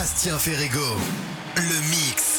Bastien Ferrego, le mix.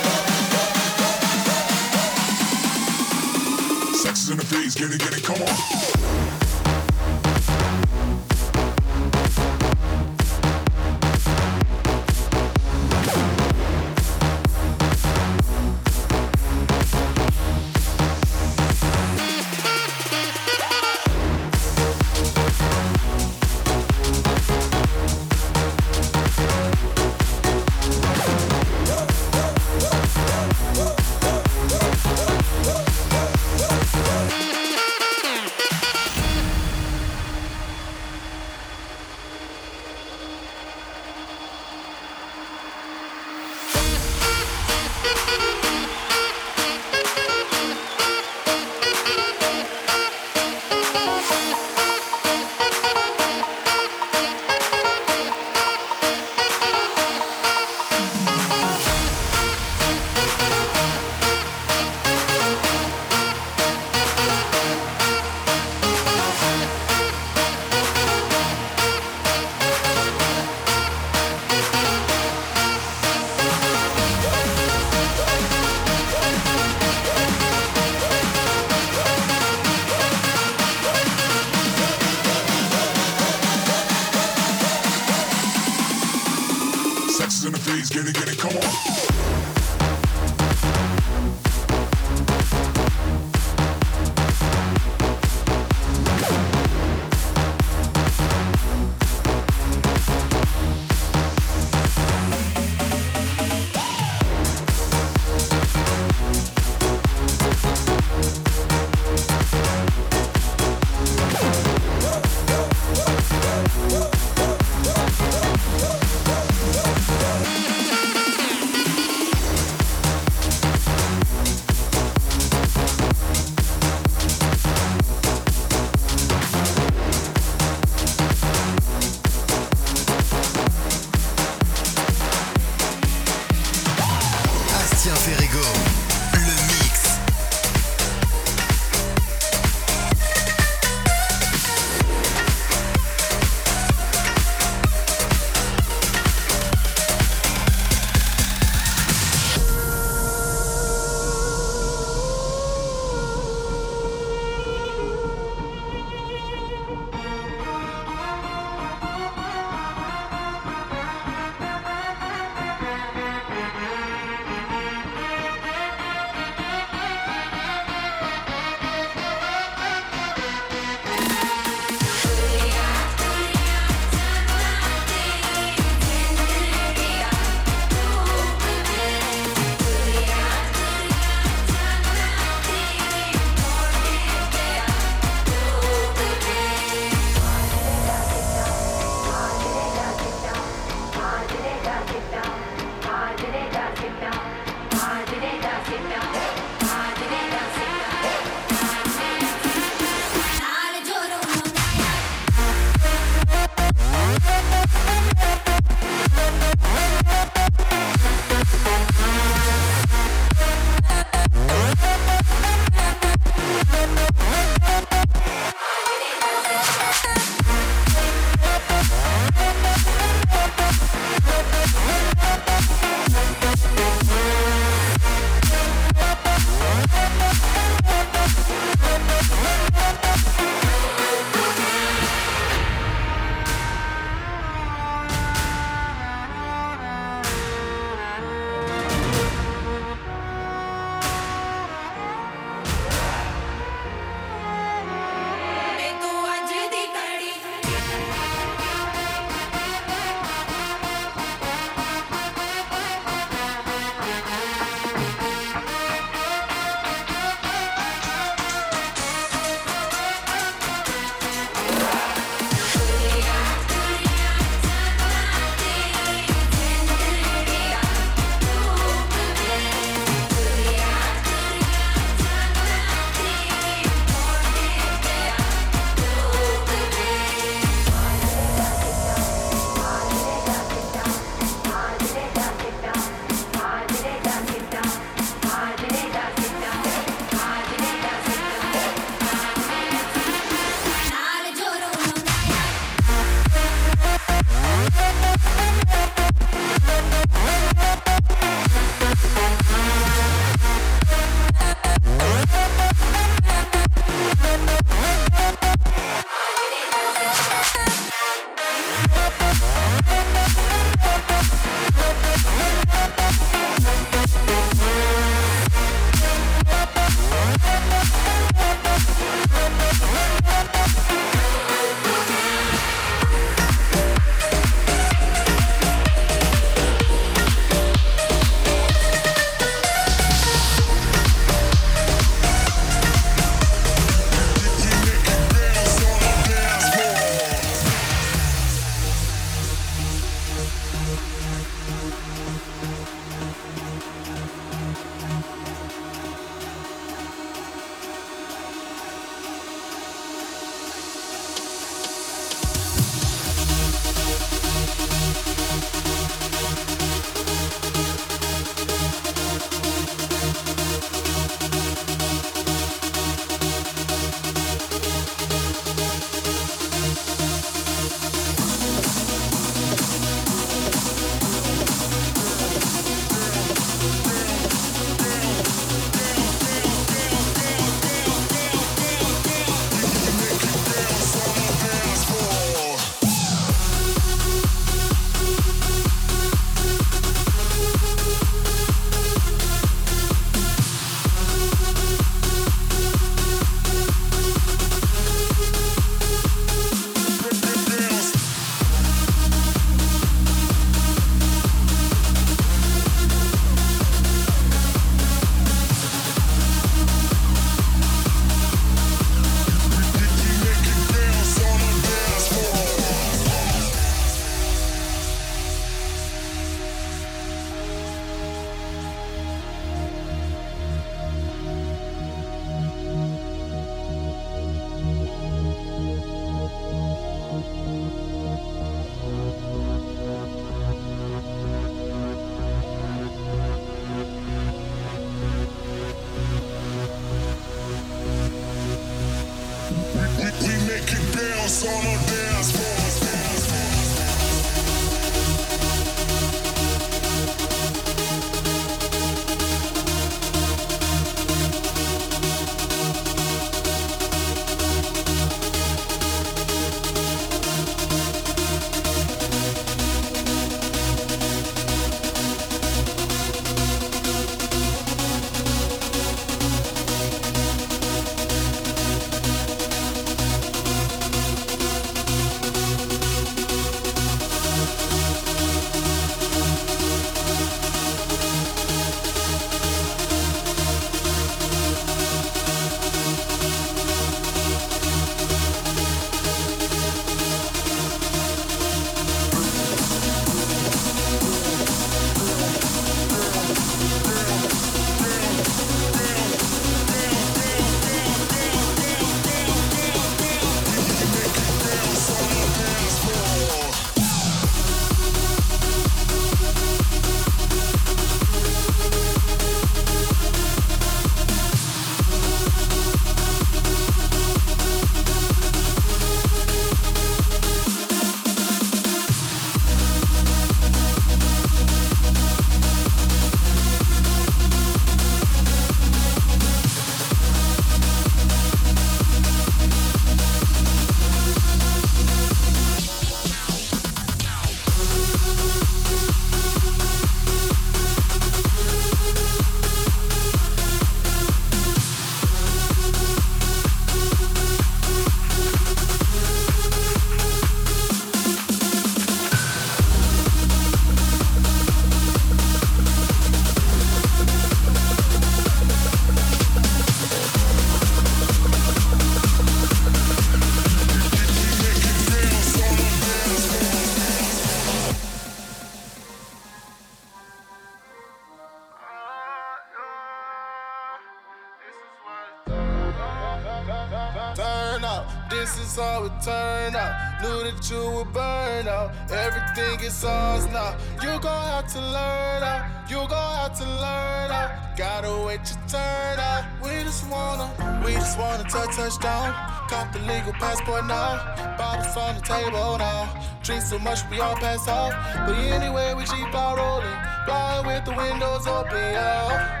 think it's ours now. You gon' have to learn up. You gon' have to learn up. Gotta wait your turn up. We just wanna, we just wanna touch touchdown. Cop the legal passport now. Bottles on the table now. Drink so much we all pass out. But anyway, we keep on rolling. Flying with the windows open, yeah.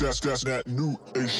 that's that's that new ish.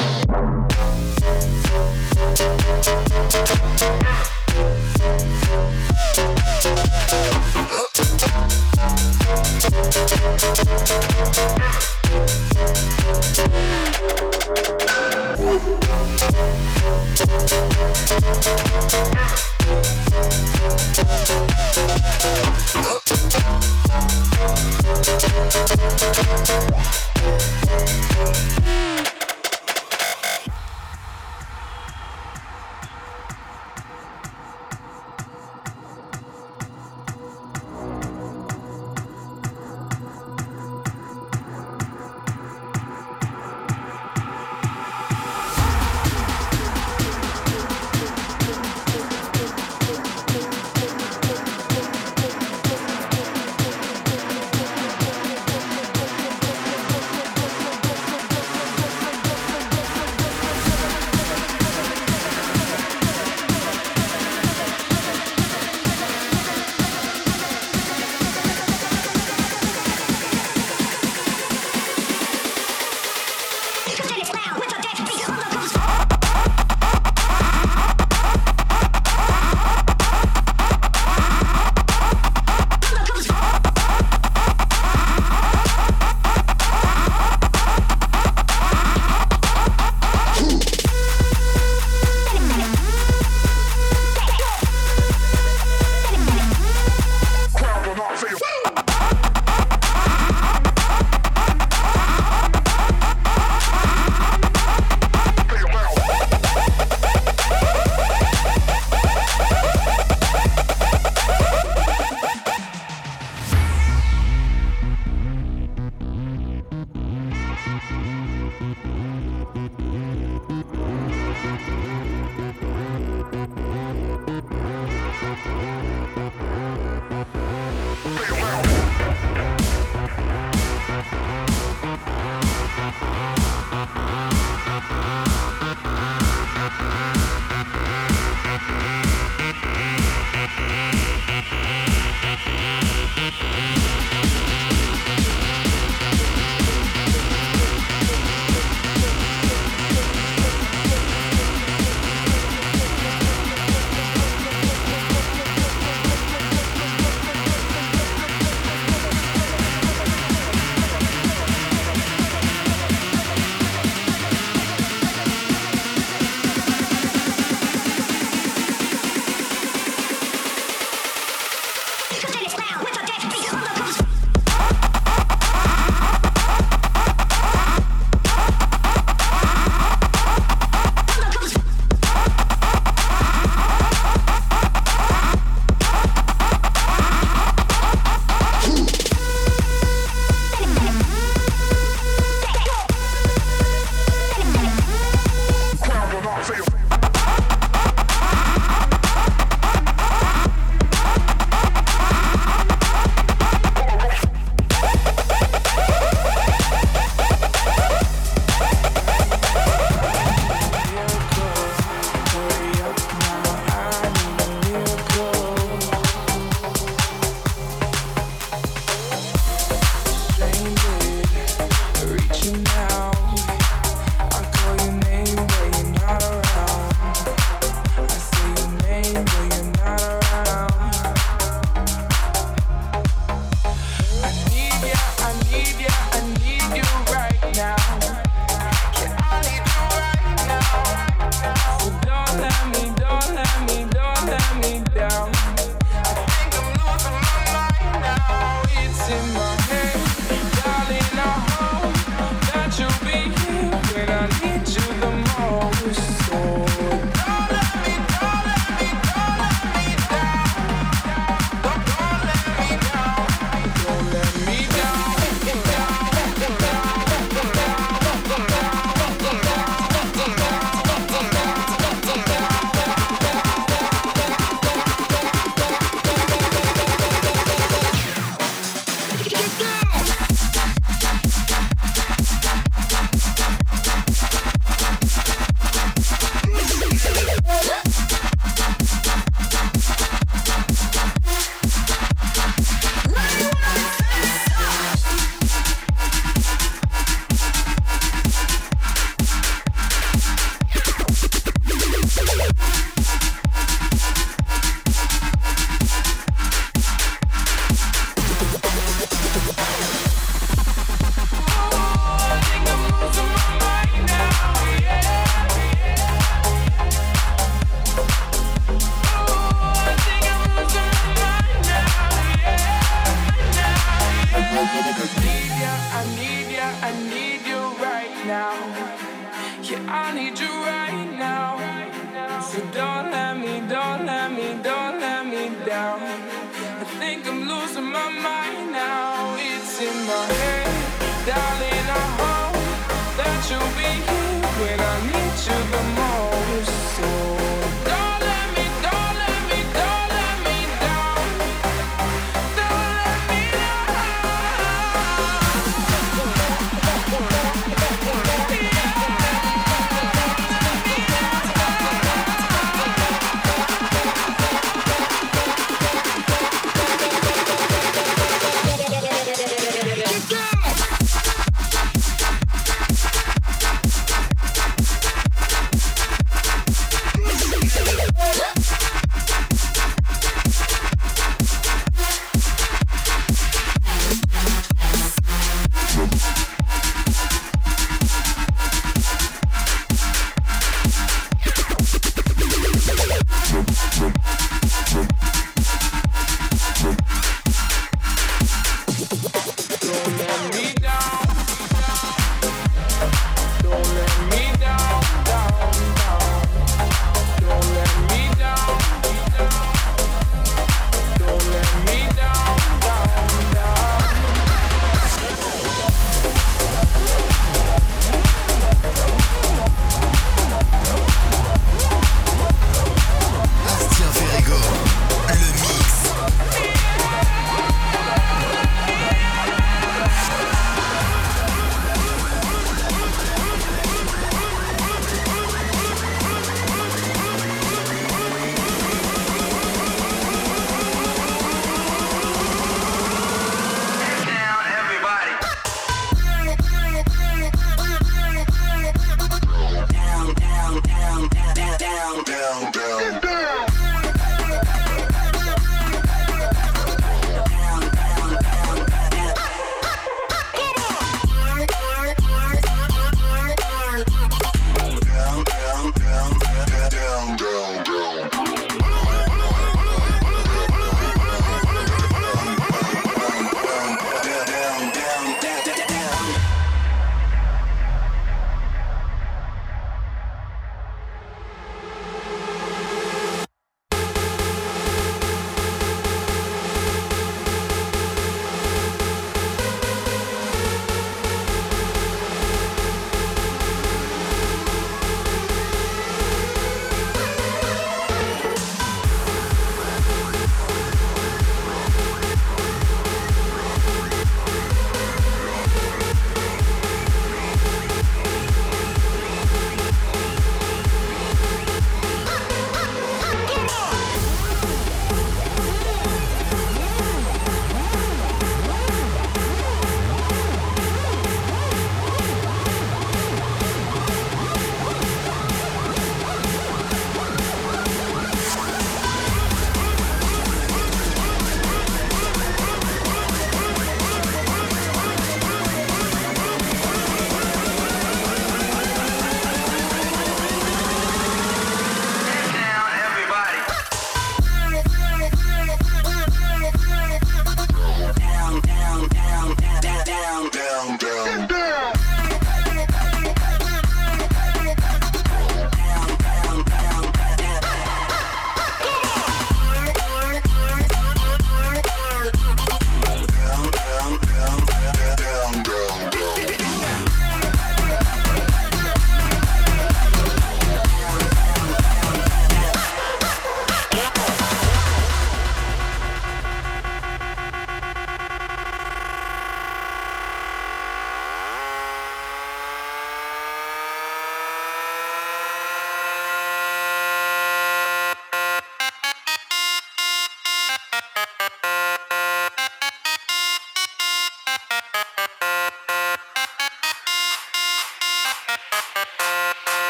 Need I need I need you right now. Yeah, I need you right now. So don't let me, don't let me, don't let me down. I think I'm losing my mind now. It's in my head, darling.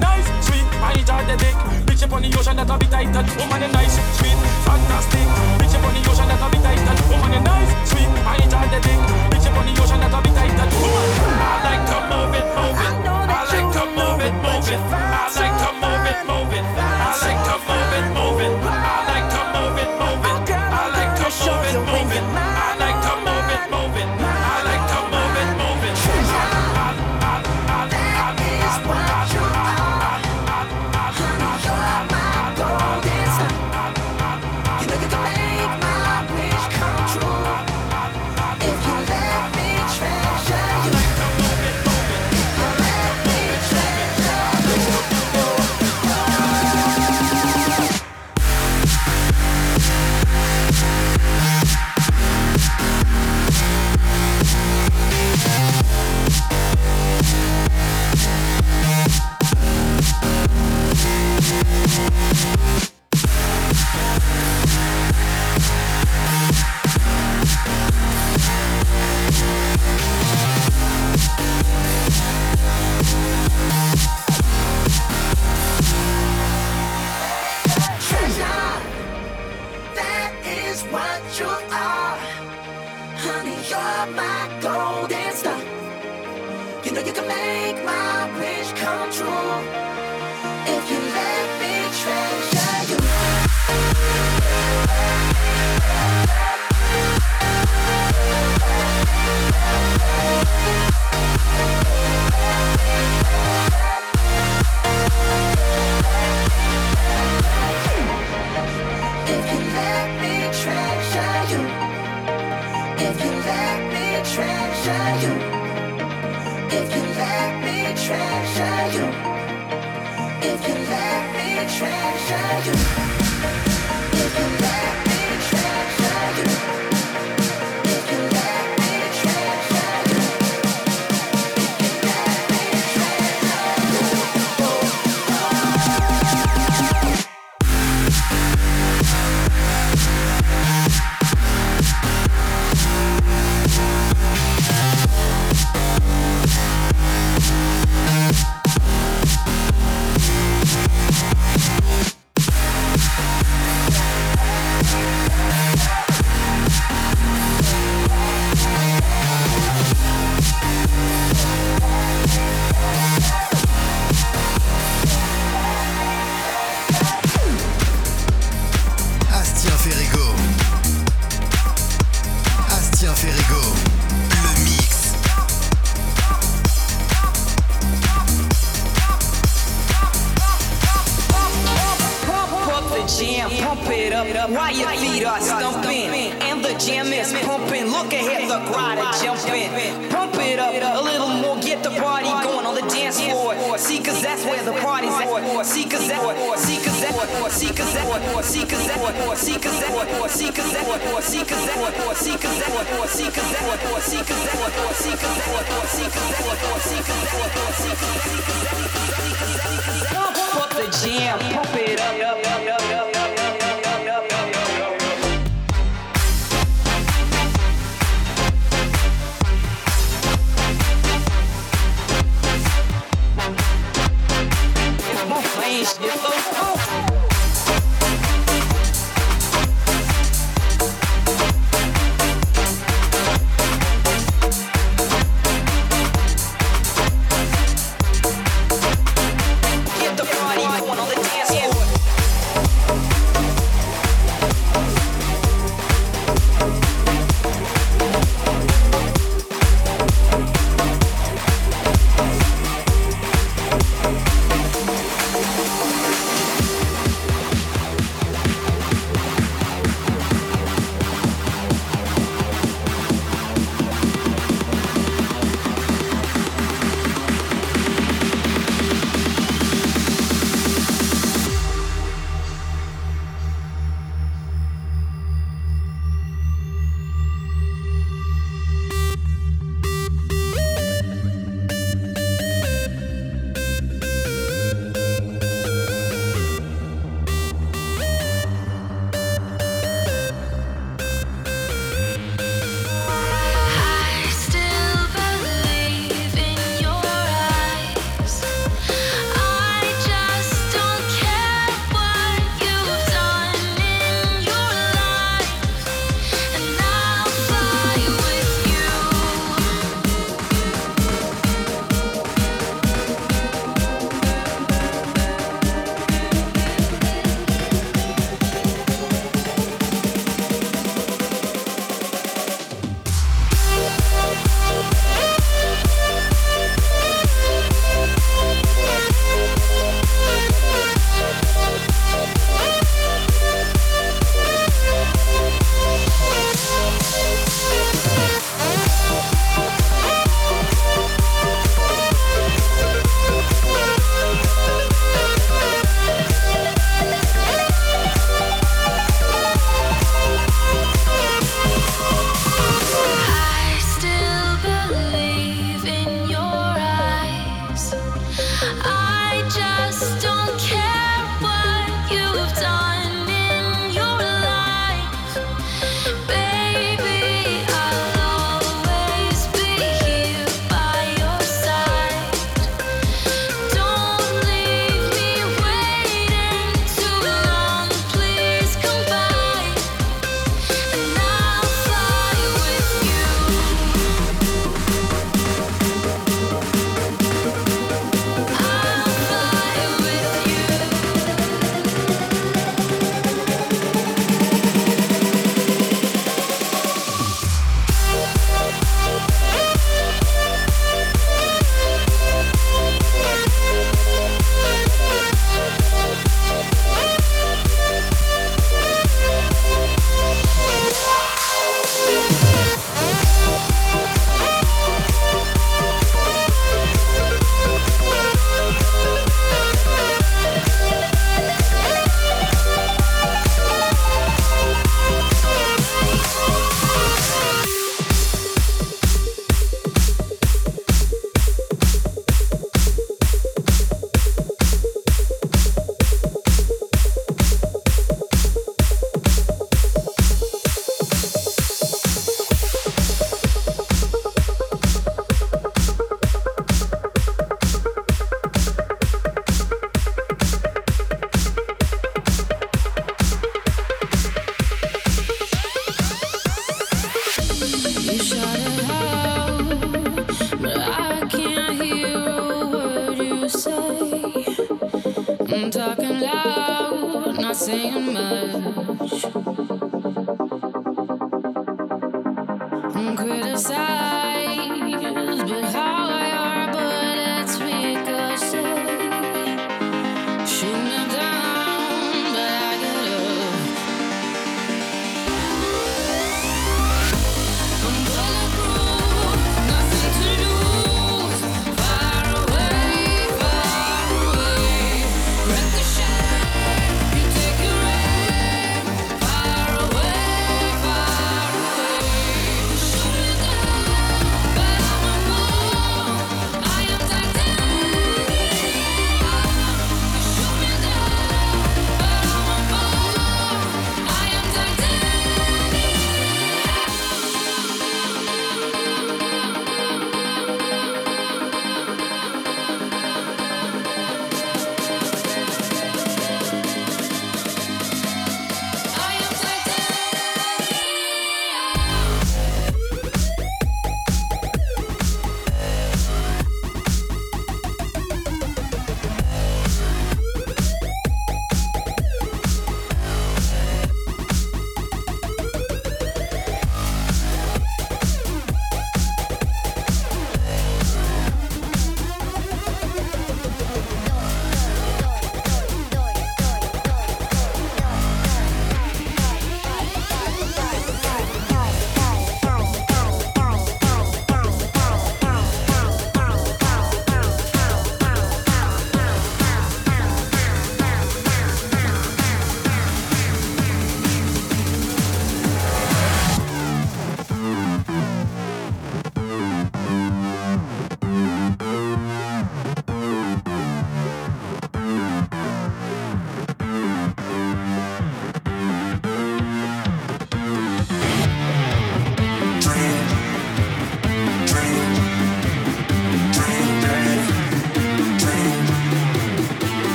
nice, sweet, I jar the dick. Bitch up on the ocean that I be tight that woman is nice, sweet, fantastic. Bitch up on the ocean that I be tight that woman is nice, sweet, I jar the dick. Bitch up on the ocean that I be tight woman. I like to move it, move it.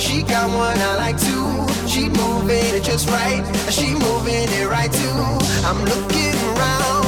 She got one, I like too. She moving it just right, she moving it right too. I'm looking around.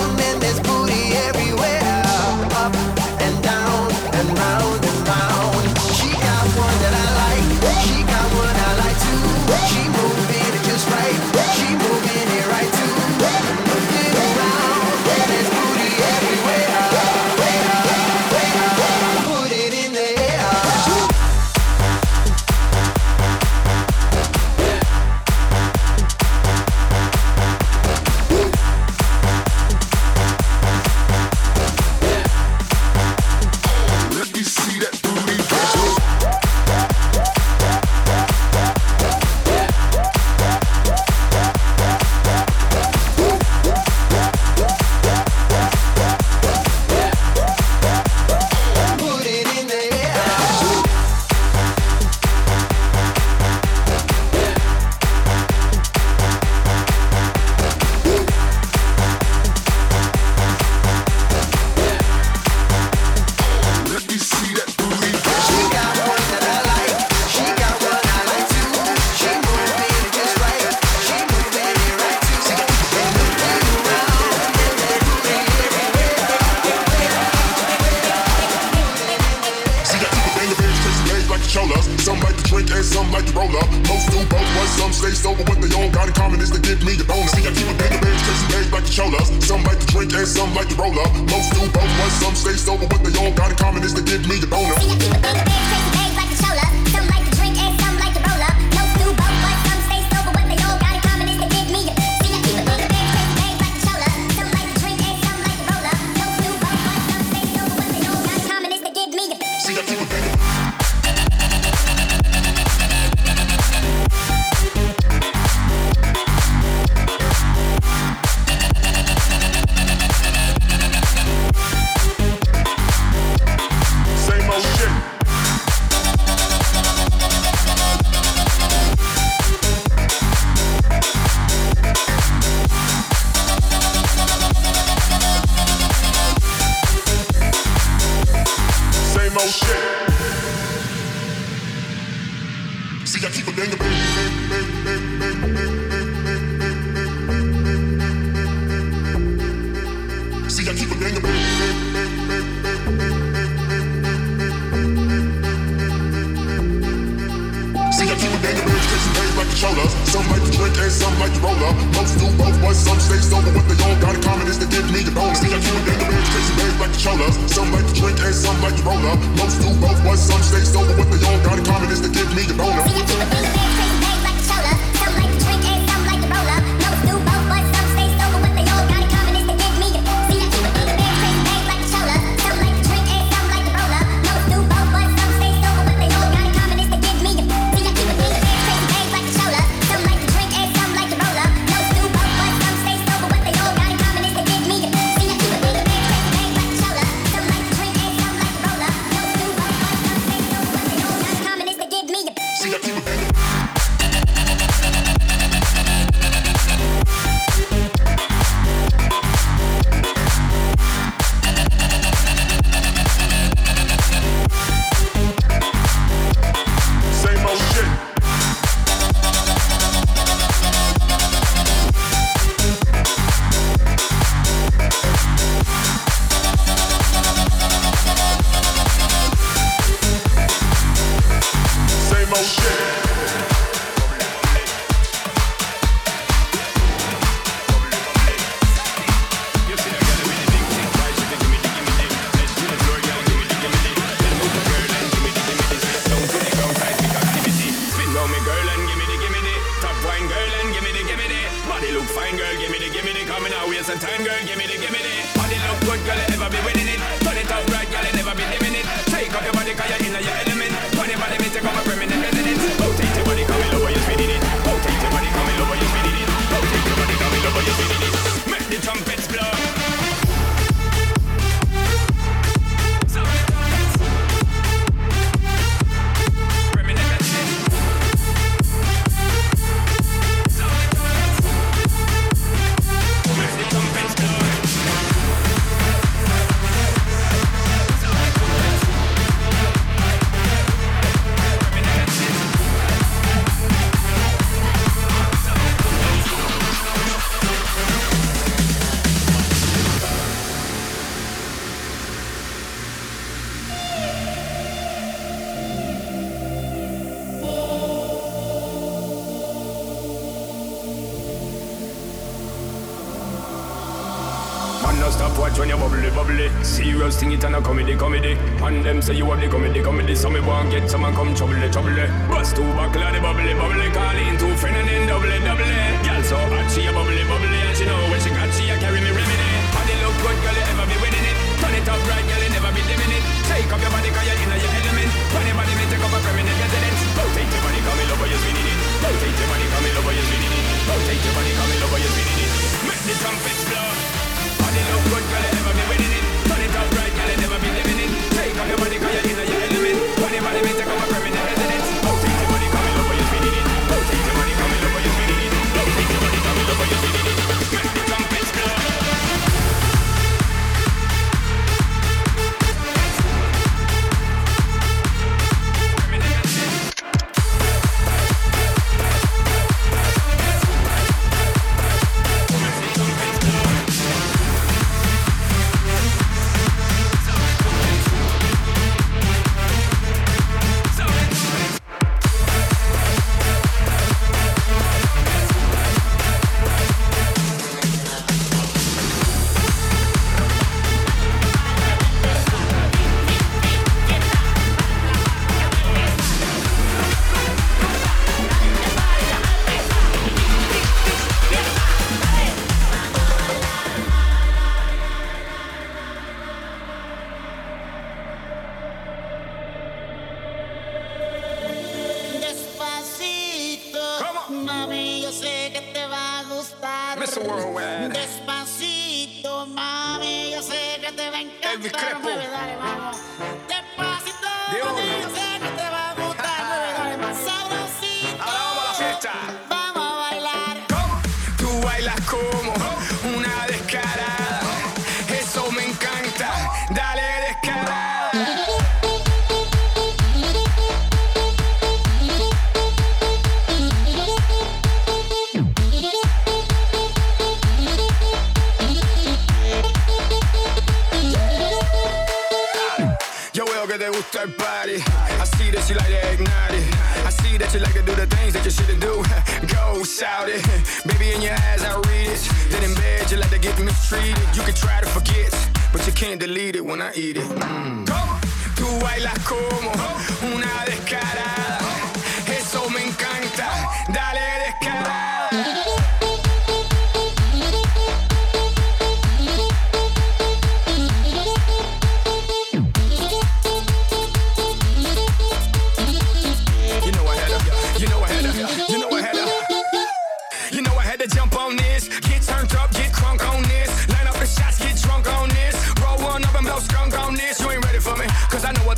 shoulders. Some like to drink and some like to roll up. Most do both, but some stay sober. What they all got in common is they give me the bonus. Me, I keep it in the range, chasing bags like the shoulders. Some like to drink and some like to roll up. Most do both, but some stay sober. What they all got in common is they give me the bonus.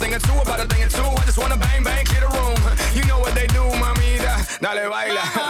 thing or two about a thing or two. I just wanna bang, bang, clear the room. You know what they do, mamita. Dale, baila. Ah.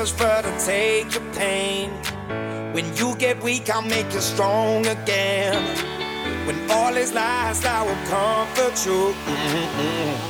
prosper to take your pain. When you get weak, I'll make you strong again. When all is lost, I will comfort you. Mm-hmm.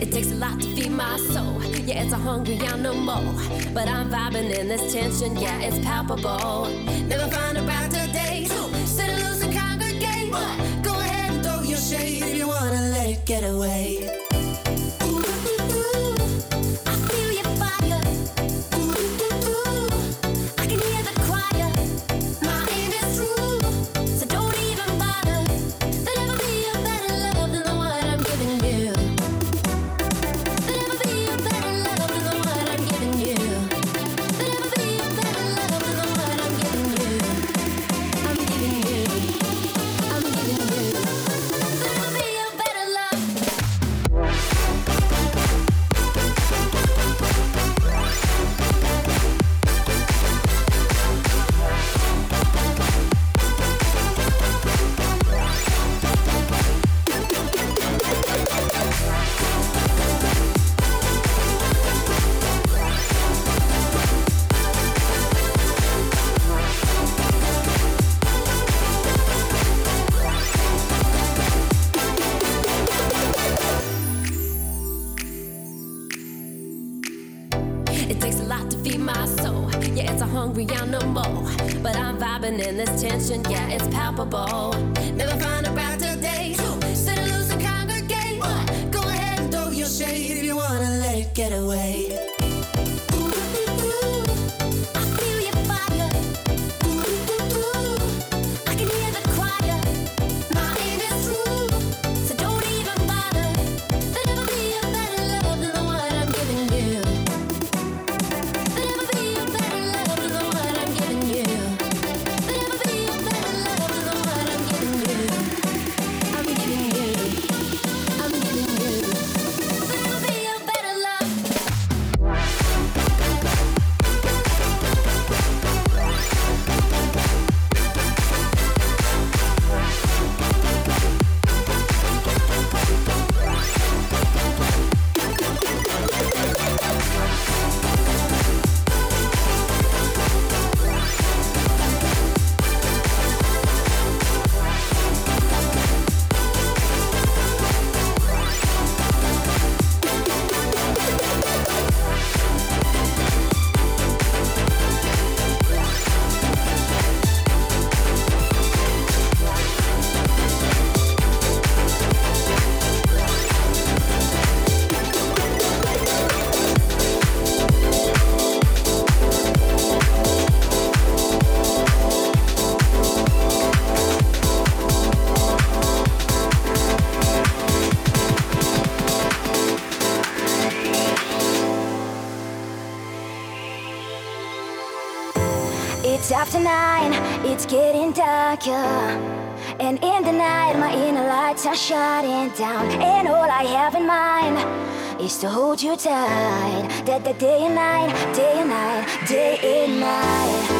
It takes a lot to feed my soul. Yeah, it's a hungry animal. But I'm vibing in this tension, yeah, it's palpable. Never find a brighter day. Set it loose and congregate. Go ahead and throw your shade if you wanna let it get away. Lights are shutting down. And all I have in mind is to hold you tight. That the day and night, day and night, day and night.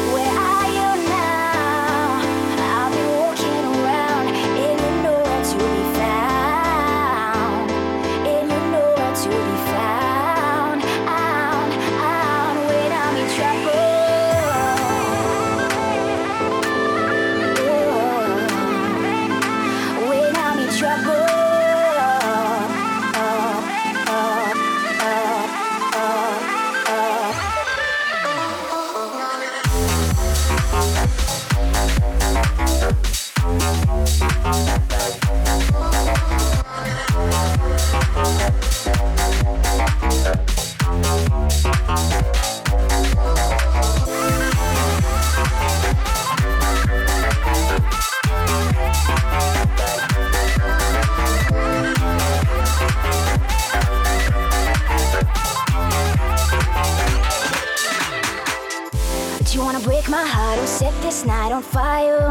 This night on fire?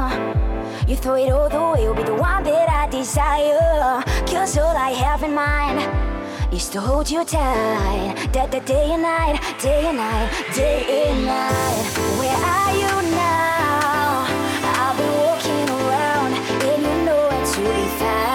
You throw it all the way, you'll be the one that I desire. Cause all I have in mind is to hold you tight. That the day and night, day and night, day and night. Where are you now? I've been walking around, and you know where to be found.